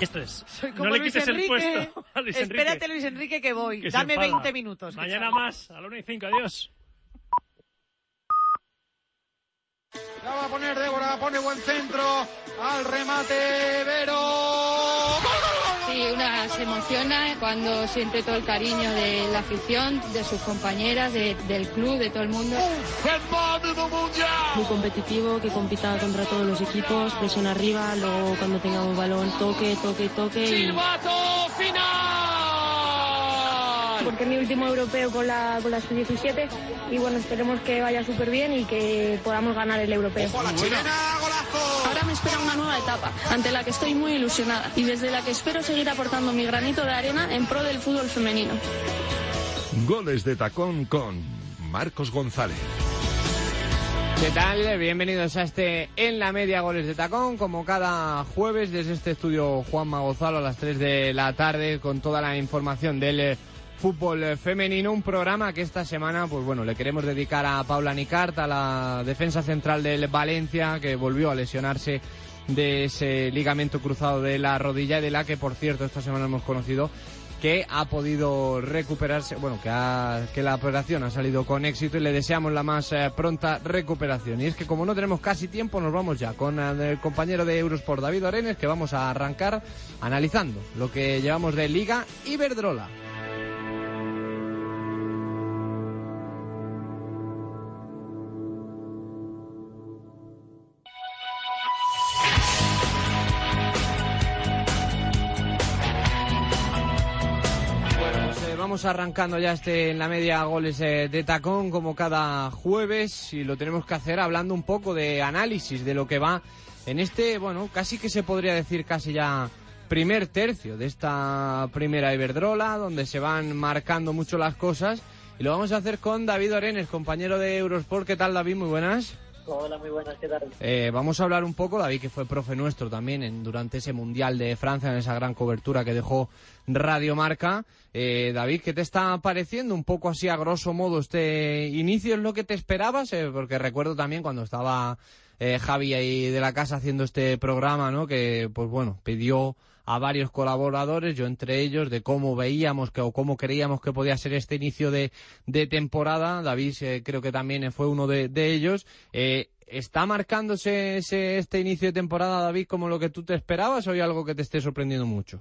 Esto es. Soy como no le Luis quites Enrique. el puesto a Luis Enrique. Espérate, Luis Enrique, que voy. que Dame enfada. 20 minutos. Mañana más, a la 1 y 5. Adiós. La va a poner Débora, pone buen centro. Al remate, Vero. Sí, una se emociona cuando siente todo el cariño de la afición, de sus compañeras, de- del club, de todo el mundo. muy competitivo, que compita contra todos los equipos, presión arriba, luego cuando tengamos balón toque, toque, toque y Silbato porque es mi último europeo con la con la sub-17 y bueno, esperemos que vaya súper bien y que podamos ganar el europeo. Ojo a la chilena, golazo. Ahora me espera una nueva etapa, ante la que estoy muy ilusionada y desde la que espero seguir aportando mi granito de arena en pro del fútbol femenino. Goles de tacón con Marcos González. ¿Qué tal? Bienvenidos a este En la Media Goles de Tacón, como cada jueves desde este estudio Juanma Gozalo a las 3 de la tarde con toda la información del eh, fútbol femenino, un programa que esta semana, pues bueno, le queremos dedicar a Paula Nicart, a la defensa central del Valencia, que volvió a lesionarse de ese ligamento cruzado de la rodilla y de la que, por cierto, esta semana hemos conocido que ha podido recuperarse, bueno, que, ha- que la operación ha salido con éxito y le deseamos la más eh, pronta recuperación. Y es que como no tenemos casi tiempo, nos vamos ya con eh, el compañero de Eurosport, David Orenes, que vamos a arrancar analizando lo que llevamos de Liga Iberdrola. Arrancando ya este en la media goles eh, de tacón como cada jueves y lo tenemos que hacer hablando un poco de análisis de lo que va en este, bueno, casi que se podría decir casi ya primer tercio de esta primera Iberdrola donde se van marcando mucho las cosas y lo vamos a hacer con David Orenes, compañero de Eurosport. ¿Qué tal David? Muy buenas. Hola, muy buenas, ¿qué tal? Eh, vamos a hablar un poco, David, que fue profe nuestro también en, durante ese Mundial de Francia, en esa gran cobertura que dejó Radio Marca. Eh, David, ¿qué te está pareciendo un poco así a grosso modo este inicio? ¿Es lo que te esperabas? Eh, porque recuerdo también cuando estaba Javi ahí de la casa haciendo este programa, ¿no? Que, pues bueno, pidió a varios colaboradores, yo entre ellos, de cómo veíamos que, o cómo creíamos que podía ser este inicio de, de temporada. David eh, creo que también fue uno de, de ellos. Eh, ¿Está marcándose ese, este inicio de temporada, David, como lo que tú te esperabas o hay algo que te esté sorprendiendo mucho?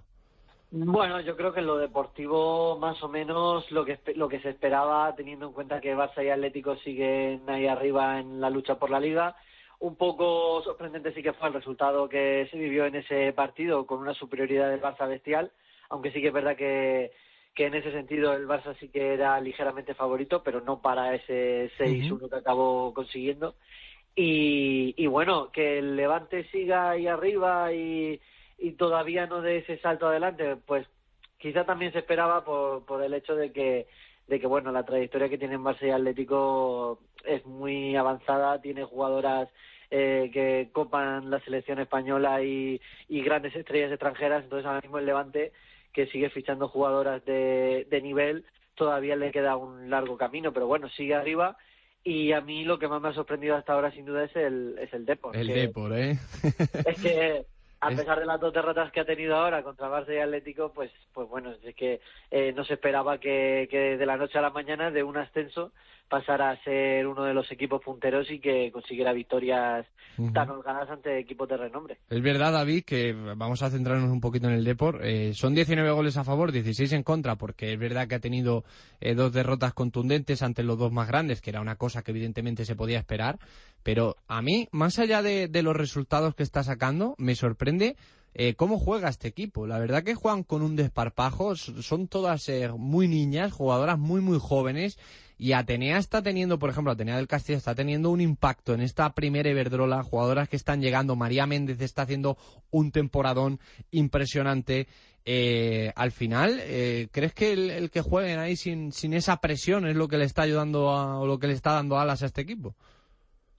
Bueno, yo creo que en lo deportivo más o menos lo que lo que se esperaba, teniendo en cuenta que Barça y Atlético siguen ahí arriba en la lucha por la Liga. Un poco sorprendente sí que fue el resultado que se vivió en ese partido con una superioridad del Barça bestial, aunque sí que es verdad que, que en ese sentido el Barça sí que era ligeramente favorito, pero no para ese 6-1 que acabó consiguiendo. Y, y bueno, que el Levante siga ahí arriba y, y todavía no dé ese salto adelante, pues quizá también se esperaba por, por el hecho de que, de que bueno, la trayectoria que tienen Barça y Atlético es muy avanzada, tiene jugadoras eh, que copan la selección española y, y grandes estrellas extranjeras, entonces ahora mismo el Levante, que sigue fichando jugadoras de, de nivel, todavía le queda un largo camino, pero bueno, sigue arriba. Y a mí lo que más me ha sorprendido hasta ahora, sin duda, es el, es el Depor. El Depor, ¿eh? es que a Es- pesar de las dos derrotas que ha tenido ahora contra Barça y Atlético, pues, pues bueno, es que eh, no se esperaba que, que de la noche a la mañana de un ascenso pasara a ser uno de los equipos punteros y que consiguiera victorias tan holgadas ante equipos de renombre. Es verdad, David, que vamos a centrarnos un poquito en el Depor. Eh, son 19 goles a favor, 16 en contra, porque es verdad que ha tenido eh, dos derrotas contundentes ante los dos más grandes, que era una cosa que evidentemente se podía esperar. Pero a mí, más allá de, de los resultados que está sacando, me sorprende eh, cómo juega este equipo. La verdad que juegan con un desparpajo, son todas eh, muy niñas, jugadoras muy, muy jóvenes. Y Atenea está teniendo, por ejemplo, Atenea del Castillo está teniendo un impacto en esta primera Iberdrola, jugadoras que están llegando. María Méndez está haciendo un temporadón impresionante. Eh, al final, eh, ¿crees que el, que jueguen ahí sin, esa presión es lo que le está ayudando a, o lo que le está dando alas a este equipo?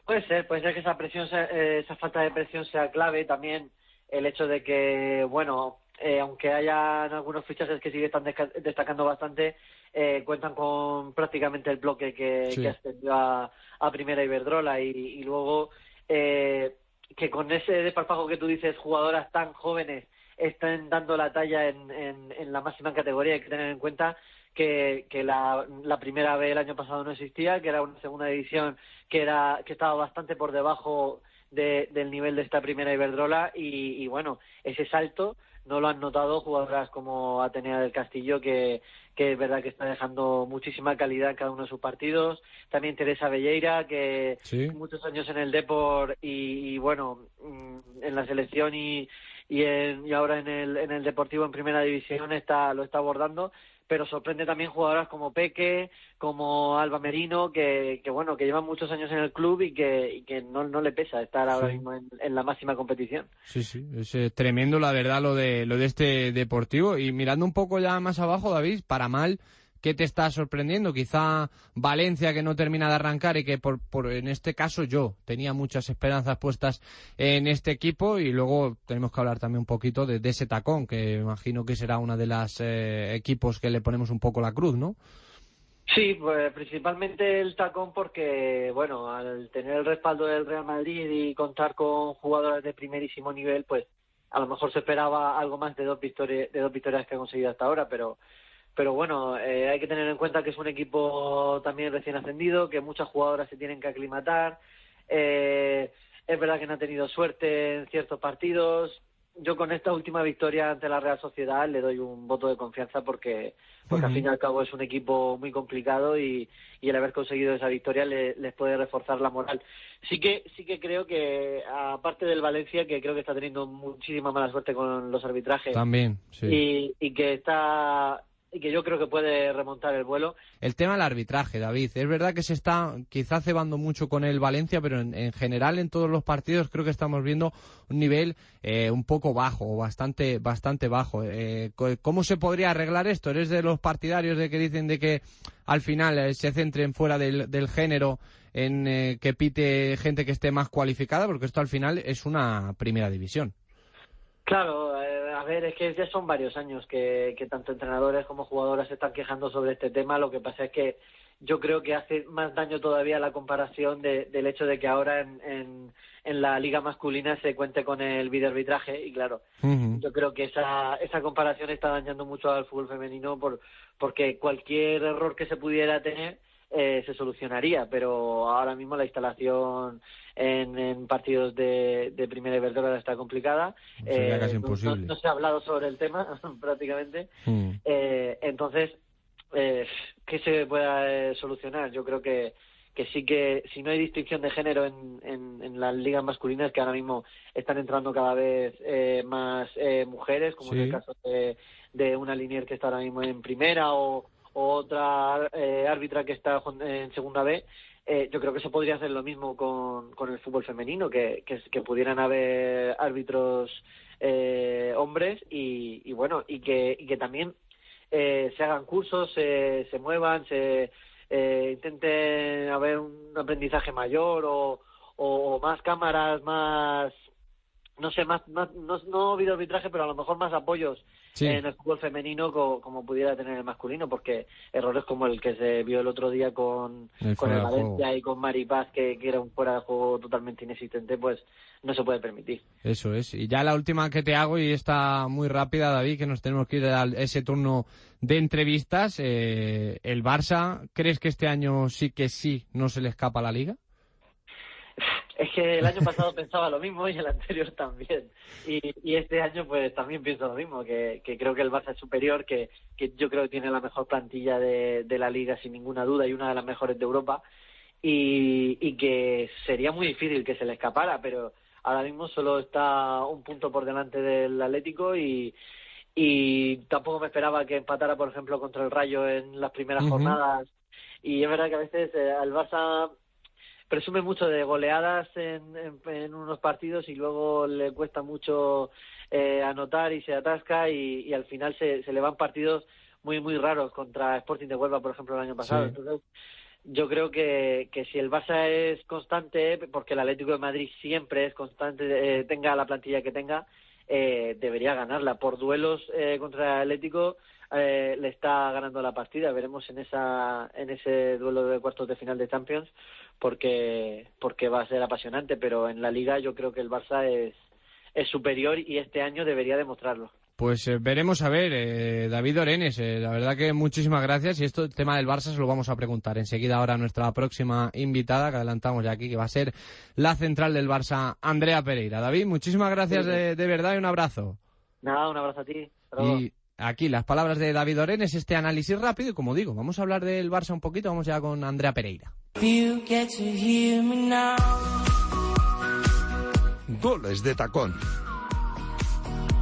Puede ser, puede ser que esa presión, eh, esa falta de presión sea clave. También el hecho de que, bueno, eh, aunque hayan algunos fichajes que siguen están destacando bastante, eh, cuentan con prácticamente el bloque que, que ascendió a, a Primera Iberdrola y, y luego eh, que con ese desparpajo que tú dices, jugadoras tan jóvenes estén dando la talla en, en, en la máxima categoría, hay que tener en cuenta que, que la, la, primera vez el año pasado no existía, que era una segunda división que era que estaba bastante por debajo de, del nivel de esta primera Iberdrola y, y, bueno, ese salto no lo han notado jugadoras como Atenea del Castillo que, que es verdad que está dejando muchísima calidad en cada uno de sus partidos. También Teresa Belleira, que muchos años en el Depor y, y, bueno, mm, en la selección y, y, en, y ahora en el, en el Deportivo en Primera División está, lo está abordando pero sorprende también jugadoras como Peque, como Alba Merino, que, que bueno, que llevan muchos años en el club y que, y que no, no le pesa estar ahora mismo en, en, la máxima competición. Sí, sí, es eh, tremendo la verdad lo de, lo de este deportivo. Y mirando un poco ya más abajo, David, para mal, ¿Qué te está sorprendiendo? Quizá Valencia que no termina de arrancar y que por, por, en este caso yo tenía muchas esperanzas puestas en este equipo y luego tenemos que hablar también un poquito de, de ese tacón que imagino que será uno de los eh, equipos que le ponemos un poco la cruz, ¿no? Sí, pues principalmente el tacón porque, bueno, al tener el respaldo del Real Madrid y contar con jugadores de primerísimo nivel, pues a lo mejor se esperaba algo más de dos victorias, de dos victorias que ha conseguido hasta ahora, pero pero bueno, eh, hay que tener en cuenta que es un equipo también recién ascendido, que muchas jugadoras se tienen que aclimatar. Eh, es verdad que no ha tenido suerte en ciertos partidos. Yo con esta última victoria ante la Real Sociedad le doy un voto de confianza porque, porque al fin y al cabo es un equipo muy complicado y, y el haber conseguido esa victoria le, les puede reforzar la moral. Sí que, sí que creo que, aparte del Valencia, que creo que está teniendo muchísima mala suerte con los arbitrajes. También, sí. Y, y que está y que yo creo que puede remontar el vuelo. El tema del arbitraje, David. Es verdad que se está quizá cebando mucho con el Valencia, pero en, en general en todos los partidos creo que estamos viendo un nivel eh, un poco bajo, bastante, bastante bajo. Eh, ¿Cómo se podría arreglar esto? ¿Eres de los partidarios de que dicen de que al final eh, se centren fuera del, del género en eh, que pite gente que esté más cualificada? Porque esto al final es una primera división. Claro, a ver, es que ya son varios años que, que tanto entrenadores como jugadoras se están quejando sobre este tema. Lo que pasa es que yo creo que hace más daño todavía la comparación de, del hecho de que ahora en, en, en, la liga masculina se cuente con el videoarbitraje y claro, uh -huh. yo creo que esa, esa comparación está dañando mucho al fútbol femenino por, porque cualquier error que se pudiera tener eh, se solucionaría, pero ahora mismo la instalación en, en partidos de, de primera Iberdrola está complicada. Sería eh, casi imposible. No, no, se ha hablado sobre el tema prácticamente. Mm. Eh, entonces, eh, ¿qué se pueda solucionar? Yo creo que que sí que si no hay distinción de género en, en, en las ligas masculinas que ahora mismo están entrando cada vez eh, más eh, mujeres como sí. en el caso de, de una linier que está ahora mismo en primera o otra eh, árbitra que está en segunda B, eh, yo creo que se podría hacer lo mismo con, con el fútbol femenino, que, que, que pudieran haber árbitros eh, hombres y, y, bueno, y que, y que también eh, se hagan cursos, se, muevan, se eh, intenten haber un aprendizaje mayor o, o más cámaras, más no sé, más, más no, no videoarbitraje, pero a lo mejor más apoyos sí. en el fútbol femenino co, como pudiera tener el masculino, porque errores como el que se vio el otro día con el, con el Valencia y con Maripaz, que, que era un fuera de juego totalmente inexistente, pues no se puede permitir. Eso es. Y ya la última que te hago, y está muy rápida, David, que nos tenemos que ir a ese turno de entrevistas. Eh, ¿El Barça, crees que este año sí que sí no se le escapa a la liga? Es que el año pasado pensaba lo mismo y el anterior también. Y, y este año pues también pienso lo mismo, que, que creo que el Barça es superior, que, que yo creo que tiene la mejor plantilla de, de la liga sin ninguna duda y una de las mejores de Europa. Y, y que sería muy difícil que se le escapara, pero ahora mismo solo está un punto por delante del Atlético y, y tampoco me esperaba que empatara, por ejemplo, contra el Rayo en las primeras jornadas. Y es verdad que a veces eh, al Barça presume mucho de goleadas en, en, unos partidos y luego le cuesta mucho eh, anotar y se atasca y, y al final se, se, le van partidos muy muy raros contra Sporting de Huelva por ejemplo el año pasado. Entonces yo creo que, que si el Barça es constante porque el Atlético de Madrid siempre es constante eh, tenga la plantilla que tenga eh, debería ganarla. Por duelos eh, contra el Atlético eh, le está ganando la partida. Veremos en esa en ese duelo de cuartos de final de Champions porque porque va a ser apasionante, pero en la liga yo creo que el Barça es es superior y este año debería demostrarlo. Pues eh, veremos a ver, eh, David Orenes, eh, la verdad que muchísimas gracias y esto, el tema del Barça se lo vamos a preguntar enseguida ahora a nuestra próxima invitada que adelantamos ya aquí, que va a ser la central del Barça, Andrea Pereira. David, muchísimas gracias de, de, verdad y un abrazo. Nada, un abrazo a ti. Y aquí las palabras de David Orenes, este análisis rápido y como digo, vamos a hablar del Barça un poquito, vamos ya con Andrea Pereira. Goles de tacón.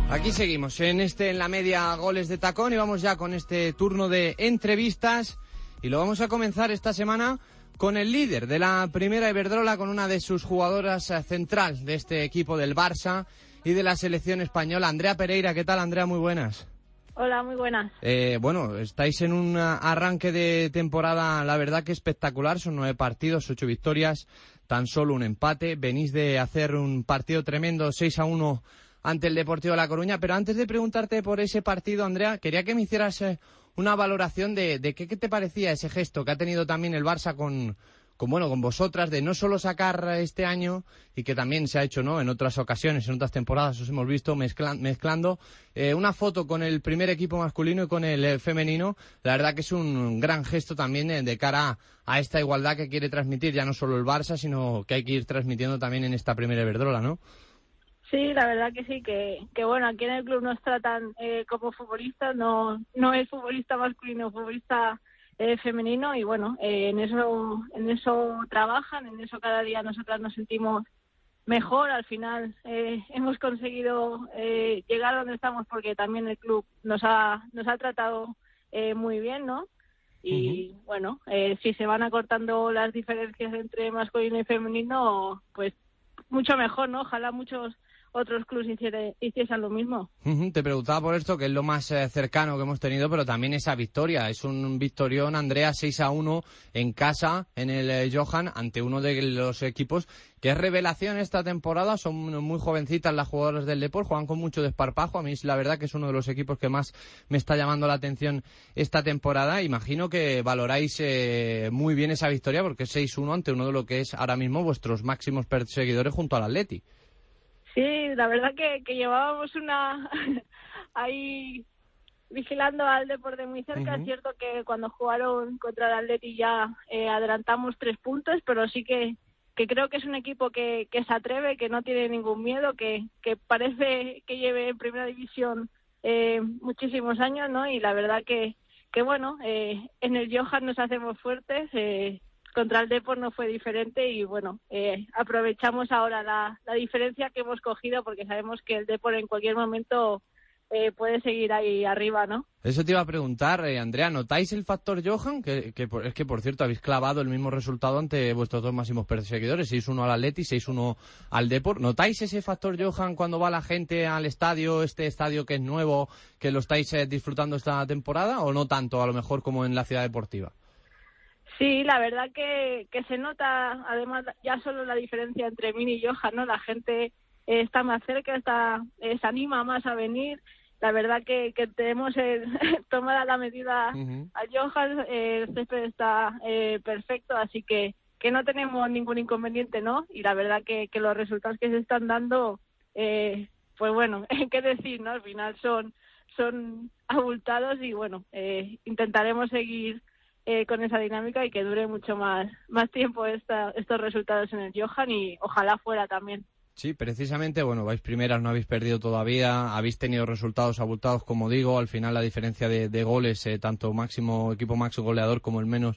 Aquí seguimos en este en la media goles de tacón y vamos ya con este turno de entrevistas y lo vamos a comenzar esta semana con el líder de la primera Iberdrola, con una de sus jugadoras central de este equipo del Barça y de la selección española, Andrea Pereira. ¿Qué tal, Andrea? Muy buenas. Hola, muy buenas. Eh, bueno, estáis en un arranque de temporada, la verdad que espectacular. Son nueve partidos, ocho victorias, tan solo un empate. Venís de hacer un partido tremendo, 6 a 1 ante el Deportivo de La Coruña. Pero antes de preguntarte por ese partido, Andrea, quería que me hicieras eh, una valoración de, qué, qué, te parecía ese gesto que ha tenido también el Barça con, con, bueno, con vosotras, de no solo sacar este año, y que también se ha hecho ¿no? en otras ocasiones, en otras temporadas, os hemos visto mezclan, mezclando, eh, una foto con el primer equipo masculino y con el eh, femenino. La verdad que es un gran gesto también de cara a esta igualdad que quiere transmitir ya no solo el Barça, sino que hay que ir transmitiendo también en esta primera Iberdrola, ¿no? Sí, la verdad que sí, que, que bueno, aquí en el club nos tratan eh, como futbolistas, no, no es futbolista masculino, futbolista eh, femenino y bueno, eh, en eso, en eso trabajan, en eso cada día nosotras nos sentimos mejor. Al final eh, hemos conseguido eh, llegar donde estamos porque también el club nos ha, nos ha tratado eh, muy bien, ¿no? Y uh -huh. bueno, eh, si se van acortando las diferencias entre masculino y femenino, pues mucho mejor, ¿no? Ojalá muchos otros hiciera, hiciesen lo mismo. Te preguntaba por esto, que es lo más eh, cercano que hemos tenido, pero también esa victoria. Es un victorión, Andrea, 6 a 1 en casa, en el eh, Johan, ante uno de los equipos que es revelación esta temporada. Son muy jovencitas las jugadoras del Depor, juegan con mucho desparpajo. A mí, la verdad, que es uno de los equipos que más me está llamando la atención esta temporada. Imagino que valoráis eh, muy bien esa victoria, porque es 6-1 ante uno de lo que es ahora mismo vuestros máximos perseguidores junto al Atleti. Sí, la verdad que, que llevábamos una ahí vigilando al deporte muy cerca. Uh -huh. Es cierto que cuando jugaron contra el Atleti ya eh, adelantamos tres puntos, pero sí que, que creo que es un equipo que, que se atreve, que no tiene ningún miedo, que, que parece que lleve en primera división eh, muchísimos años, ¿no? Y la verdad que, que bueno, eh, en el Johan nos hacemos fuertes. Eh, contra el Depor no fue diferente y bueno, eh, aprovechamos ahora la, la, diferencia que hemos cogido porque sabemos que el Depor en cualquier momento eh, puede seguir ahí arriba, ¿no? Eso te iba a preguntar, eh, Andrea, ¿notáis el factor Johan? Que, que es que, por cierto, habéis clavado el mismo resultado ante vuestros dos máximos perseguidores, 6-1 al Atleti, 6-1 al Depor. ¿Notáis ese factor Johan cuando va la gente al estadio, este estadio que es nuevo, que lo estáis eh, disfrutando esta temporada, o no tanto, a lo mejor, como en la ciudad deportiva? Sí, la verdad que, que se nota, además, ya solo la diferencia entre Mini y Johan, ¿no? La gente eh, está más cerca, está, eh, se anima más a venir. La verdad que, que tenemos eh, tomada la medida uh -huh. a Johan, eh, el césped está eh, perfecto, así que, que no tenemos ningún inconveniente, ¿no? Y la verdad que, que los resultados que se están dando, eh, pues bueno, qué decir, ¿no? Al final son, son abultados y bueno, eh, intentaremos seguir eh, con esa dinámica y que dure mucho más, más tiempo esta, estos resultados en el Johan y ojalá fuera también. Sí, precisamente, bueno, vais primeras, no habéis perdido todavía, habéis tenido resultados abultados, como digo, al final la diferencia de, de goles, eh, tanto máximo equipo máximo goleador como el menos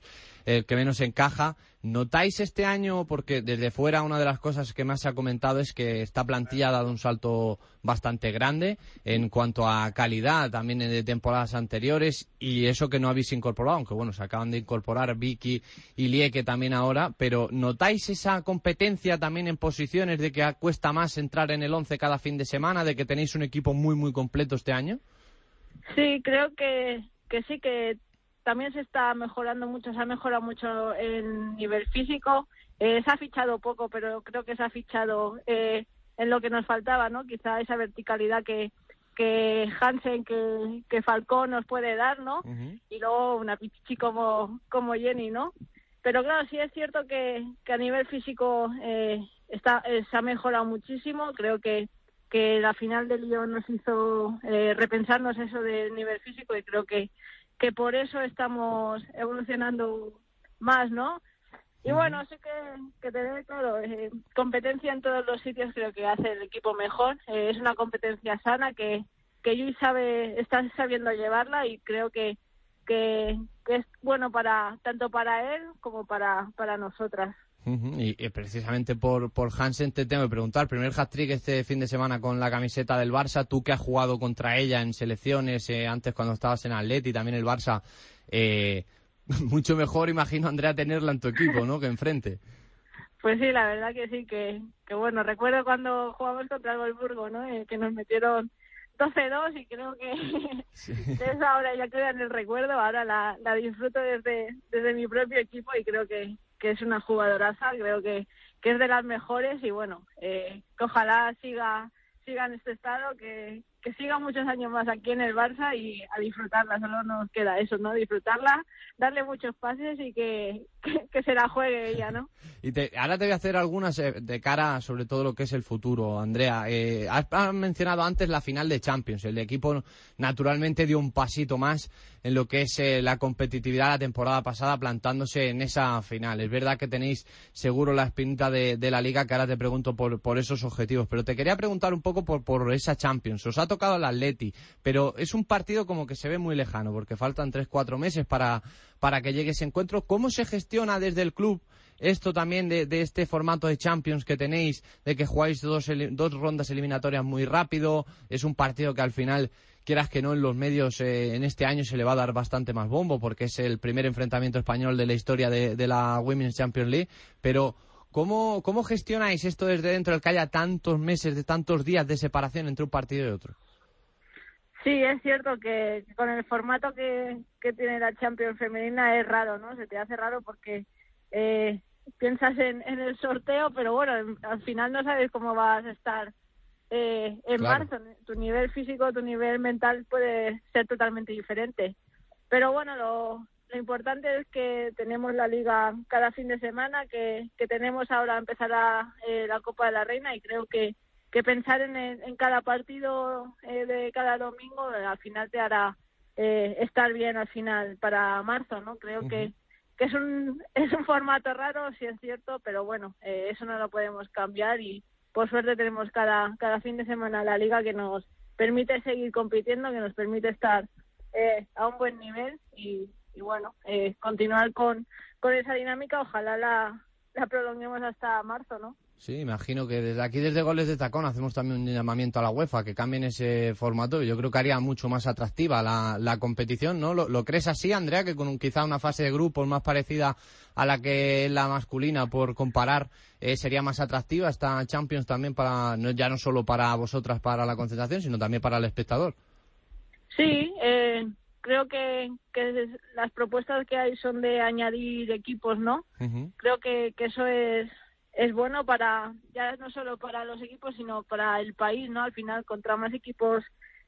el que menos encaja. ¿Notáis este año, porque desde fuera una de las cosas que más se ha comentado es que esta plantilla ha dado un salto bastante grande en cuanto a calidad también de temporadas anteriores y eso que no habéis incorporado, aunque bueno, se acaban de incorporar Vicky y Lieke también ahora, pero ¿notáis esa competencia también en posiciones de que cuesta más entrar en el 11 cada fin de semana, de que tenéis un equipo muy, muy completo este año? Sí, creo que, que sí, que también se está mejorando mucho, se ha mejorado mucho el nivel físico. Eh, se ha fichado poco, pero creo que se ha fichado eh, en lo que nos faltaba, ¿no? Quizá esa verticalidad que, que Hansen, que, que Falcón nos puede dar, ¿no? Y luego una pichichi como, como Jenny, ¿no? Pero claro, sí es cierto que, que a nivel físico eh, está, eh, se ha mejorado muchísimo. Creo que, que la final del Lyon nos hizo eh, repensarnos eso del nivel físico y creo que, que por eso estamos evolucionando más, ¿no? Y bueno, sí que, que tener, claro, eh, competencia en todos los sitios creo que hace el equipo mejor. Eh, es una competencia sana que, que Yui sabe, está sabiendo llevarla y creo que, que, que es bueno para tanto para él como para, para nosotras. Y, y, precisamente por, por Hansen te tengo que preguntar, primer hat-trick este fin de semana con la camiseta del Barça, tú que has jugado contra ella en selecciones eh, antes cuando estabas en Atleti, también el Barça, eh, mucho mejor imagino Andrea tenerla en tu equipo, ¿no? Que enfrente. Pues sí, la verdad que sí, que, que bueno, recuerdo cuando jugamos contra el Wolfsburgo, ¿no? Eh, que nos metieron 12-2 y creo que sí. desde ahora ya queda en el recuerdo, ahora la, la disfruto desde, desde mi propio equipo y creo que, que es una jugadoraza, creo que, que es de las mejores y bueno, eh, ojalá siga, siga en este estado, que, que siga muchos años más aquí en el Barça y a disfrutarla, solo nos queda eso, ¿no? Disfrutarla, darle muchos pases y que, que, se la juegue ella, ¿no? Y te, ahora te voy a hacer algunas eh, de cara sobre todo lo que es el futuro, Andrea. Eh, has, has, mencionado antes la final de Champions. El equipo naturalmente dio un pasito más en lo que es eh, la competitividad la temporada pasada plantándose en esa final. Es verdad que tenéis seguro la espinita de, de la liga que ahora te pregunto por, por, esos objetivos. Pero te quería preguntar un poco por, por esa Champions. Os ha tocado el Atleti, pero es un partido como que se ve muy lejano porque faltan tres, cuatro meses para, para que llegue ese encuentro. ¿Cómo se gestiona desde el club? esto también de, de, este formato de Champions que tenéis, de que jugáis dos, dos, rondas eliminatorias muy rápido, es un partido que al final, quieras que no, en los medios eh, en este año se le va a dar bastante más bombo porque es el primer enfrentamiento español de la historia de, de la Women's Champions League, pero ¿cómo, ¿cómo gestionáis esto desde dentro del que haya tantos meses, de tantos días de separación entre un partido y otro? Sí, es cierto que con el formato que, que tiene la Champions femenina es raro, ¿no? Se te hace raro porque eh, piensas en, en, el sorteo, pero bueno, al final no sabes cómo vas a estar eh, en claro. marzo. Tu nivel físico, tu nivel mental puede ser totalmente diferente. Pero bueno, lo, lo importante es que tenemos la liga cada fin de semana, que, que tenemos ahora empezará eh, la Copa de la Reina y creo que, que pensar en, en cada partido eh, de cada domingo al final te hará eh, estar bien al final para marzo, ¿no? Creo uh -huh. que que es un, es un formato raro, sí es cierto, pero bueno, eh, eso no lo podemos cambiar y por suerte tenemos cada, cada fin de semana la liga que nos permite seguir compitiendo, que nos permite estar eh, a un buen nivel y, y bueno, eh, continuar con, con esa dinámica, ojalá la, la prolonguemos hasta marzo, ¿no? Sí, imagino que desde aquí, desde Goles de Tacón, hacemos también un llamamiento a la UEFA, que cambien ese formato. Yo creo que haría mucho más atractiva la, la competición, ¿no? ¿Lo, ¿Lo, crees así, Andrea, que con un, quizá una fase de grupos más parecida a la que es la masculina, por comparar, eh, sería más atractiva esta Champions también para, no, ya no solo para vosotras, para la concentración, sino también para el espectador? Sí, eh, creo que, que las propuestas que hay son de añadir equipos, ¿no? Uh -huh. Creo que, que eso es es bueno para ya no solo para los equipos sino para el país no al final contra más equipos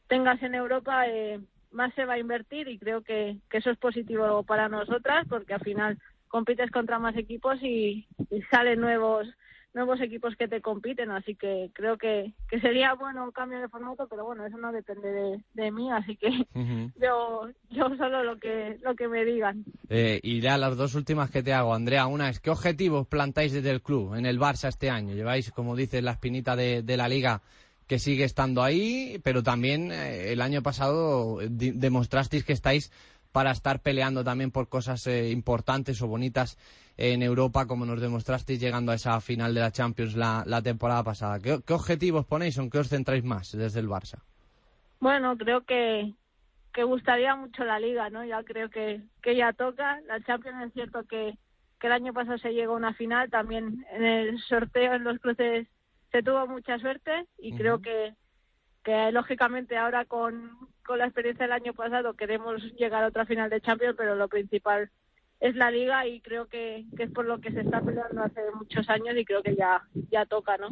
tengas en Europa eh, más se va a invertir y creo que, que eso es positivo para nosotras porque al final compites contra más equipos y, y salen nuevos nuevos equipos que te compiten, así que creo que, que sería bueno un cambio de formato, pero bueno, eso no depende de, de mí, así que uh -huh. yo, yo solo lo que, lo que me digan. Eh, y ya las dos últimas que te hago, Andrea, una es, ¿qué objetivos plantáis desde el club en el Barça este año? Lleváis, como dices, la espinita de, de la liga que sigue estando ahí, pero también eh, el año pasado demostrasteis que estáis para estar peleando también por cosas eh, importantes o bonitas en Europa, como nos demostrasteis llegando a esa final de la Champions la, temporada pasada. ¿Qué, objetivos ponéis o en qué os centráis más desde el Barça? Bueno, creo que, que gustaría mucho la Liga, ¿no? Ya creo que, que ya toca. La Champions es cierto que, que el año pasado se llegó a una final, también en el sorteo, en los cruces, se tuvo mucha suerte y creo que que lógicamente ahora con, con la experiencia del año pasado queremos llegar a otra final de Champions, pero lo principal es la liga y creo que, que, es por lo que se está peleando hace muchos años y creo que ya, ya toca, ¿no?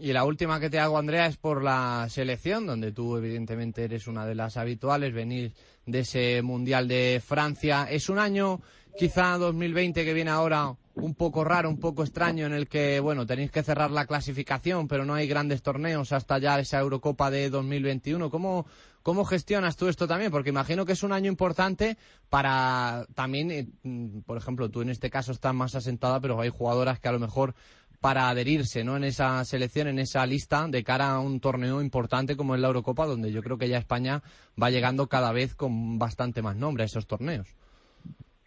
Y la última que te hago, Andrea, es por la selección, donde tú evidentemente eres una de las habituales, venir de ese Mundial de Francia. Es un año, quizá 2020 que viene ahora, un poco raro, un poco extraño, en el que, bueno, tenéis que cerrar la clasificación, pero no hay grandes torneos hasta ya esa Eurocopa de 2021. ¿Cómo, cómo gestionas tú esto también? Porque imagino que es un año importante para también, eh, mm, por ejemplo, tú en este caso estás más asentada, pero hay jugadoras que a lo mejor para adherirse ¿no? en esa selección, en esa lista, de cara a un torneo importante como es la Eurocopa, donde yo creo que ya España va llegando cada vez con bastante más nombre a esos torneos.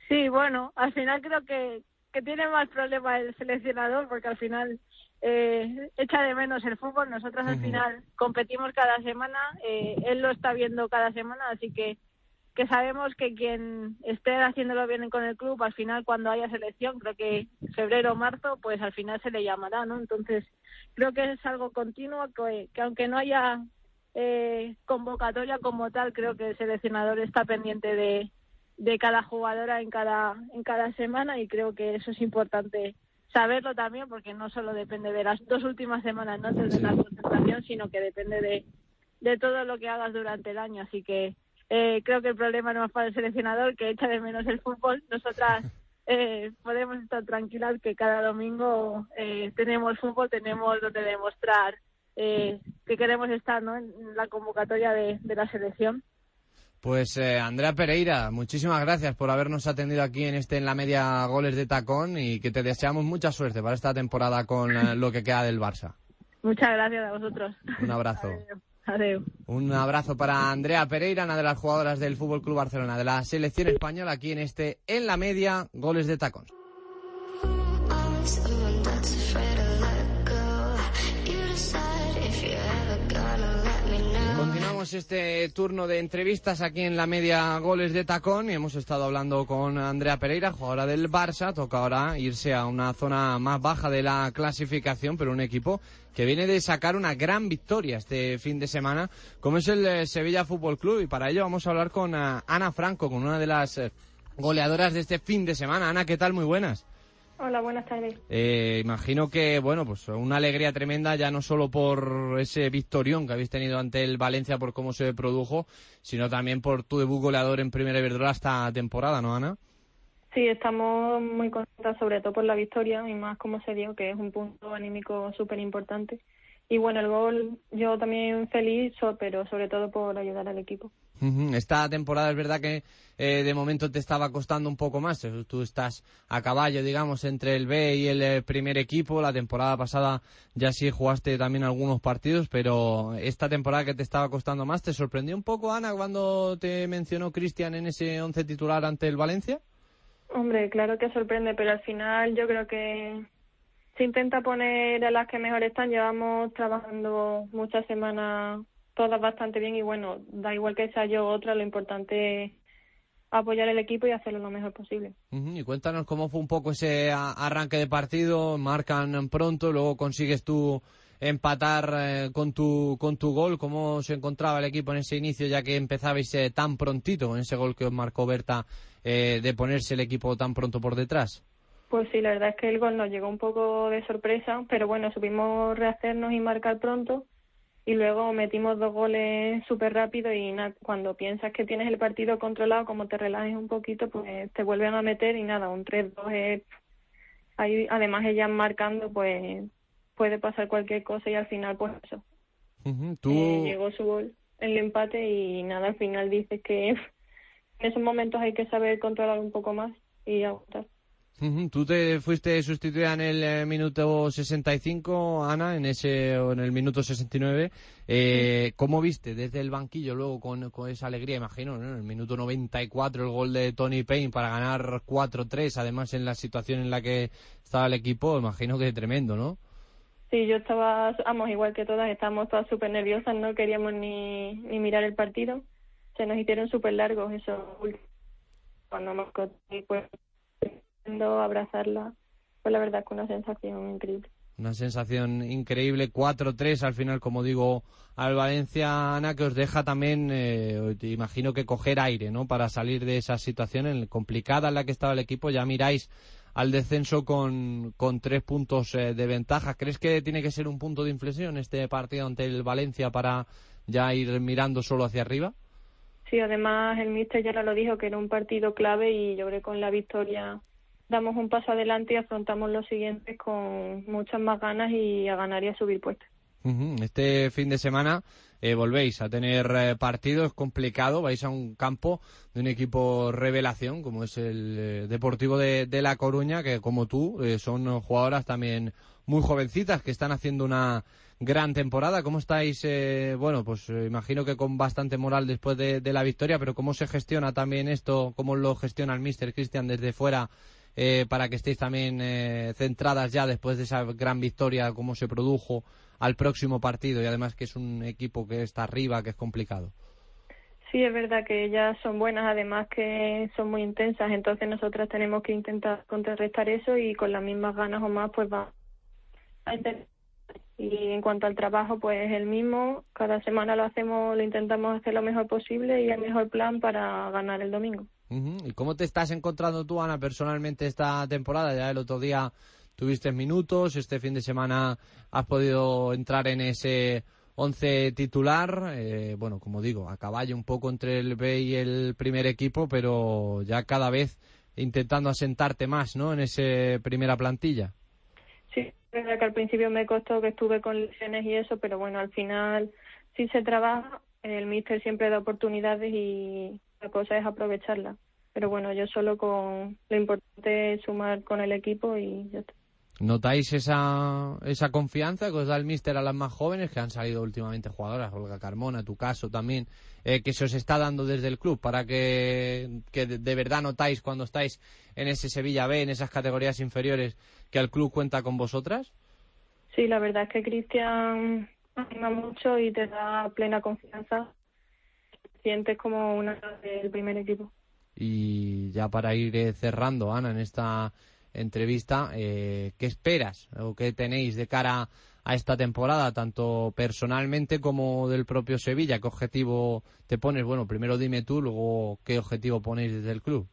Sí, bueno, al final creo que, que tiene más problemas el seleccionador porque al final eh, echa de menos el fútbol. Nosotros al final competimos cada semana, eh, él lo está viendo cada semana, así que que sabemos que quien esté haciéndolo bien con el club, al final cuando haya selección, creo que febrero o marzo, pues al final se le llamará, ¿no? Entonces creo que es algo continuo, que, que aunque no haya eh, convocatoria como tal, creo que el seleccionador está pendiente de, de cada jugadora en cada, en cada semana y creo que eso es importante saberlo también porque no solo depende de las dos últimas semanas ¿no? de la concentración, sino que depende de, de todo lo que hagas durante el año. Así que eh, creo que el problema no es para el seleccionador que echa de menos el fútbol. Nosotras eh, podemos estar tranquilas que cada domingo eh, tenemos fútbol, tenemos donde demostrar que queremos estar ¿no? en la convocatoria de, de la selección. Pues eh, Andrea Pereira, muchísimas gracias por habernos atendido aquí en este en la media goles de tacón y que te deseamos mucha suerte para esta temporada con eh, lo que queda del Barça. Muchas gracias a vosotros. Un abrazo. Adiós. Un abrazo para Andrea Pereira, una de las jugadoras del Fútbol Club Barcelona, de la selección española aquí en este en la media goles de tacón. Este turno de entrevistas aquí en la media goles de tacón y hemos estado hablando con Andrea Pereira, jugadora del Barça. Toca ahora irse a una zona más baja de la clasificación, pero un equipo que viene de sacar una gran victoria este fin de semana, como es el eh, Sevilla Fútbol Club. Y para ello vamos a hablar con eh, Ana Franco, con una de las eh, goleadoras de este fin de semana. Ana, ¿qué tal? Muy buenas. Hola, buenas tardes. Eh, imagino que, bueno, pues una alegría tremenda ya no solo por ese victorión que habéis tenido ante el Valencia por cómo se produjo, sino también por tu debut goleador en Primera Iberdrola esta temporada, ¿no, Ana? Sí, estamos muy contentos sobre todo por la victoria y más como se dio, que es un punto anímico súper importante. Y bueno, el gol yo también feliz, pero sobre todo por ayudar al equipo. Esta temporada es verdad que eh, de momento te estaba costando un poco más. Tú estás a caballo, digamos, entre el B y el eh, primer equipo. La temporada pasada ya sí jugaste también algunos partidos, pero esta temporada que te estaba costando más, ¿te sorprendió un poco, Ana, cuando te mencionó Cristian en ese once titular ante el Valencia? Hombre, claro que sorprende, pero al final yo creo que se intenta poner a las que mejor están. Llevamos trabajando muchas semanas todas bastante bien y bueno, da igual que sea yo otra, lo importante es apoyar el equipo y hacerlo lo mejor posible. Y cuéntanos cómo fue un poco ese arranque de partido, marcan pronto, luego consigues tú empatar eh, con tu con tu gol, cómo se encontraba el equipo en ese inicio ya que empezabais eh, tan prontito con ese gol que os marcó Berta eh, de ponerse el equipo tan pronto por detrás. Pues sí, la verdad es que el gol nos llegó un poco de sorpresa, pero bueno, supimos rehacernos y marcar pronto y luego metimos dos goles súper rápido y cuando piensas que tienes el partido controlado, como te relajes un poquito, pues te vuelven a meter y nada, un 3-2 es... Ahí, además ellas marcando, pues puede pasar cualquier cosa y al final pues eso. Eh, llegó su gol, el empate y nada, al final dices que en esos momentos hay que saber controlar un poco más y aguantar. Tú te fuiste sustituida en el eh, minuto 65, Ana, en ese o en el minuto 69. Eh, ¿Cómo viste desde el banquillo luego con, esa alegría, imagino, en el minuto 94 el gol de Tony Payne para ganar 4-3, además en la situación en la que estaba el equipo, imagino que tremendo, ¿no? Sí, yo estaba, vamos, igual que todas, estábamos todas súper nerviosas, no queríamos ni, ni mirar el partido. Se nos hicieron súper largos esos cuando me pues abrazarla, fue la verdad que una sensación increíble. Una sensación increíble, 4-3 al final, como digo, al Valencia, Ana, que os deja también, eh, te imagino que coger aire, ¿no? Para salir de esa situación complicada en la que estaba el equipo, ya miráis al descenso con, con tres puntos eh, de ventaja. ¿Crees que tiene que ser un punto de inflexión este partido ante el Valencia para ya ir mirando solo hacia arriba? Sí, además el míster ya lo dijo que era un partido clave y yo creo que con la victoria damos un paso adelante y afrontamos los siguientes con muchas más ganas y a ganar y a subir puestos. Este fin de semana eh, volvéis a tener eh, partidos complicado, vais a un campo de un equipo revelación como es el eh, Deportivo de, de, La Coruña, que como tú son jugadoras también muy jovencitas que están haciendo una gran temporada. ¿Cómo estáis? bueno, pues imagino que con bastante moral después de, de, la victoria, pero ¿cómo se gestiona también esto? ¿Cómo lo gestiona el Mister Cristian desde fuera eh, para que estéis también eh, centradas ya después de esa gran victoria, cómo se produjo al próximo partido y además que es un equipo que está arriba, que es complicado. Sí, es verdad que ellas son buenas, además que son muy intensas, entonces nosotras tenemos que intentar contrarrestar eso y con las mismas ganas o más pues va a. Y en cuanto al trabajo, pues el mismo, cada semana lo hacemos, lo intentamos hacer lo mejor posible y el mejor plan para ganar el domingo. ¿Y cómo te estás encontrando tú, Ana, personalmente esta temporada? Ya el otro día tuviste minutos, este fin de semana has podido entrar en ese once titular, eh, bueno, como digo, a caballo un poco entre el B y el primer equipo, pero ya cada vez intentando asentarte más, ¿no? En esa primera plantilla. Sí, es verdad que al principio me costó que estuve con lesiones y eso, pero bueno, al final sí se trabaja, el míster siempre da oportunidades y la cosa es aprovecharla. Pero bueno, yo solo con lo importante es sumar con el equipo y ya está. ¿Notáis esa, esa confianza que os da el míster a las más jóvenes que han salido últimamente jugadoras, Olga Carmona, tu caso también, eh, que se os está dando desde el club para que, que de, verdad notáis cuando estáis en ese Sevilla B, en esas categorías inferiores, que el club cuenta con vosotras? Sí, la verdad es que Cristian anima mucho y te da plena confianza sientes como una del primer equipo. Y ya para ir eh, cerrando, Ana, en esta entrevista, eh, ¿qué esperas o qué tenéis de cara a esta temporada, tanto personalmente como del propio Sevilla? ¿Qué objetivo te pones? Bueno, primero dime tú, luego qué objetivo ponéis desde el club.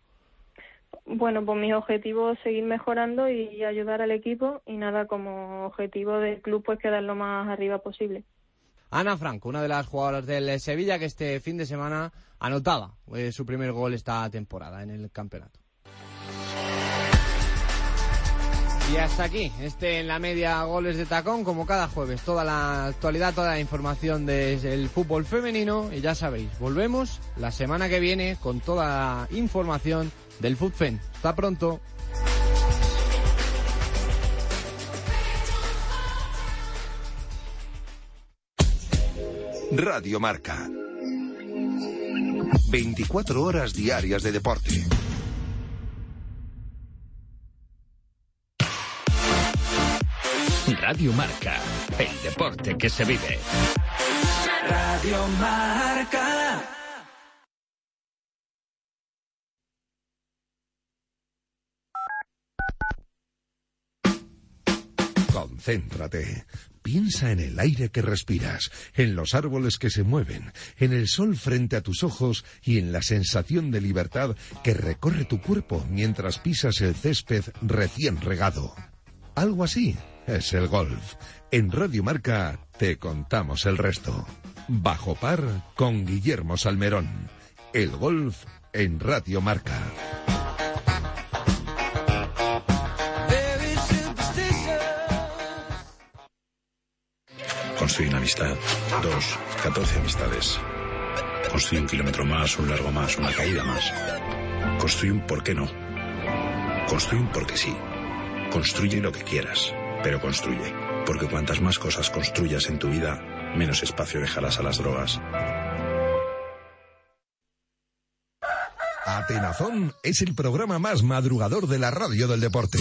Bueno, pues mi objetivo es seguir mejorando y ayudar al equipo y nada, como objetivo del club pues quedar lo más arriba posible. Ana Franco, una de las jugadoras del Sevilla que este fin de semana anotaba eh, su primer gol esta temporada en el campeonato. Y hasta aquí, este en la media goles de tacón, como cada jueves, toda la actualidad, toda la información del fútbol femenino. Y ya sabéis, volvemos la semana que viene con toda la información del FUTFEN. Hasta pronto. Radio Marca. 24 horas diarias de deporte. Radio Marca, el deporte que se vive. Radio Marca. Concéntrate. Piensa en el aire que respiras, en los árboles que se mueven, en el sol frente a tus ojos y en la sensación de libertad que recorre tu cuerpo mientras pisas el césped recién regado. Algo así es el golf. En Radio Marca te contamos el resto. Bajo par con Guillermo Salmerón. El golf en Radio Marca. Construye una amistad. Dos, catorce amistades. Construye un kilómetro más, un largo más, una caída más. Construye un por qué no Construir porque sí. Construye lo que quieras, pero construye. Porque cuantas más cosas construyas en tu vida, menos espacio dejarás a las drogas. Atenazón es el programa más madrugador de la radio del deporte.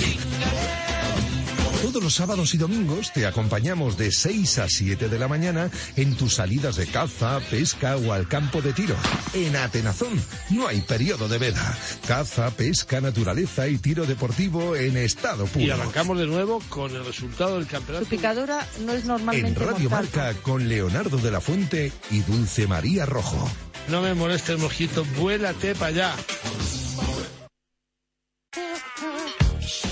Todos los sábados y domingos te acompañamos de 6 a 7 de la mañana en tus salidas de caza, pesca o al campo de tiro. En Atenazón no hay periodo de veda. Caza, pesca, naturaleza y tiro deportivo en estado puro. Y arrancamos de nuevo con el resultado del campeonato. Su picadura no es normalmente En Radio mortal. Marca con Leonardo de la Fuente y Dulce María Rojo. No me molestes, mojito, vuélate para allá.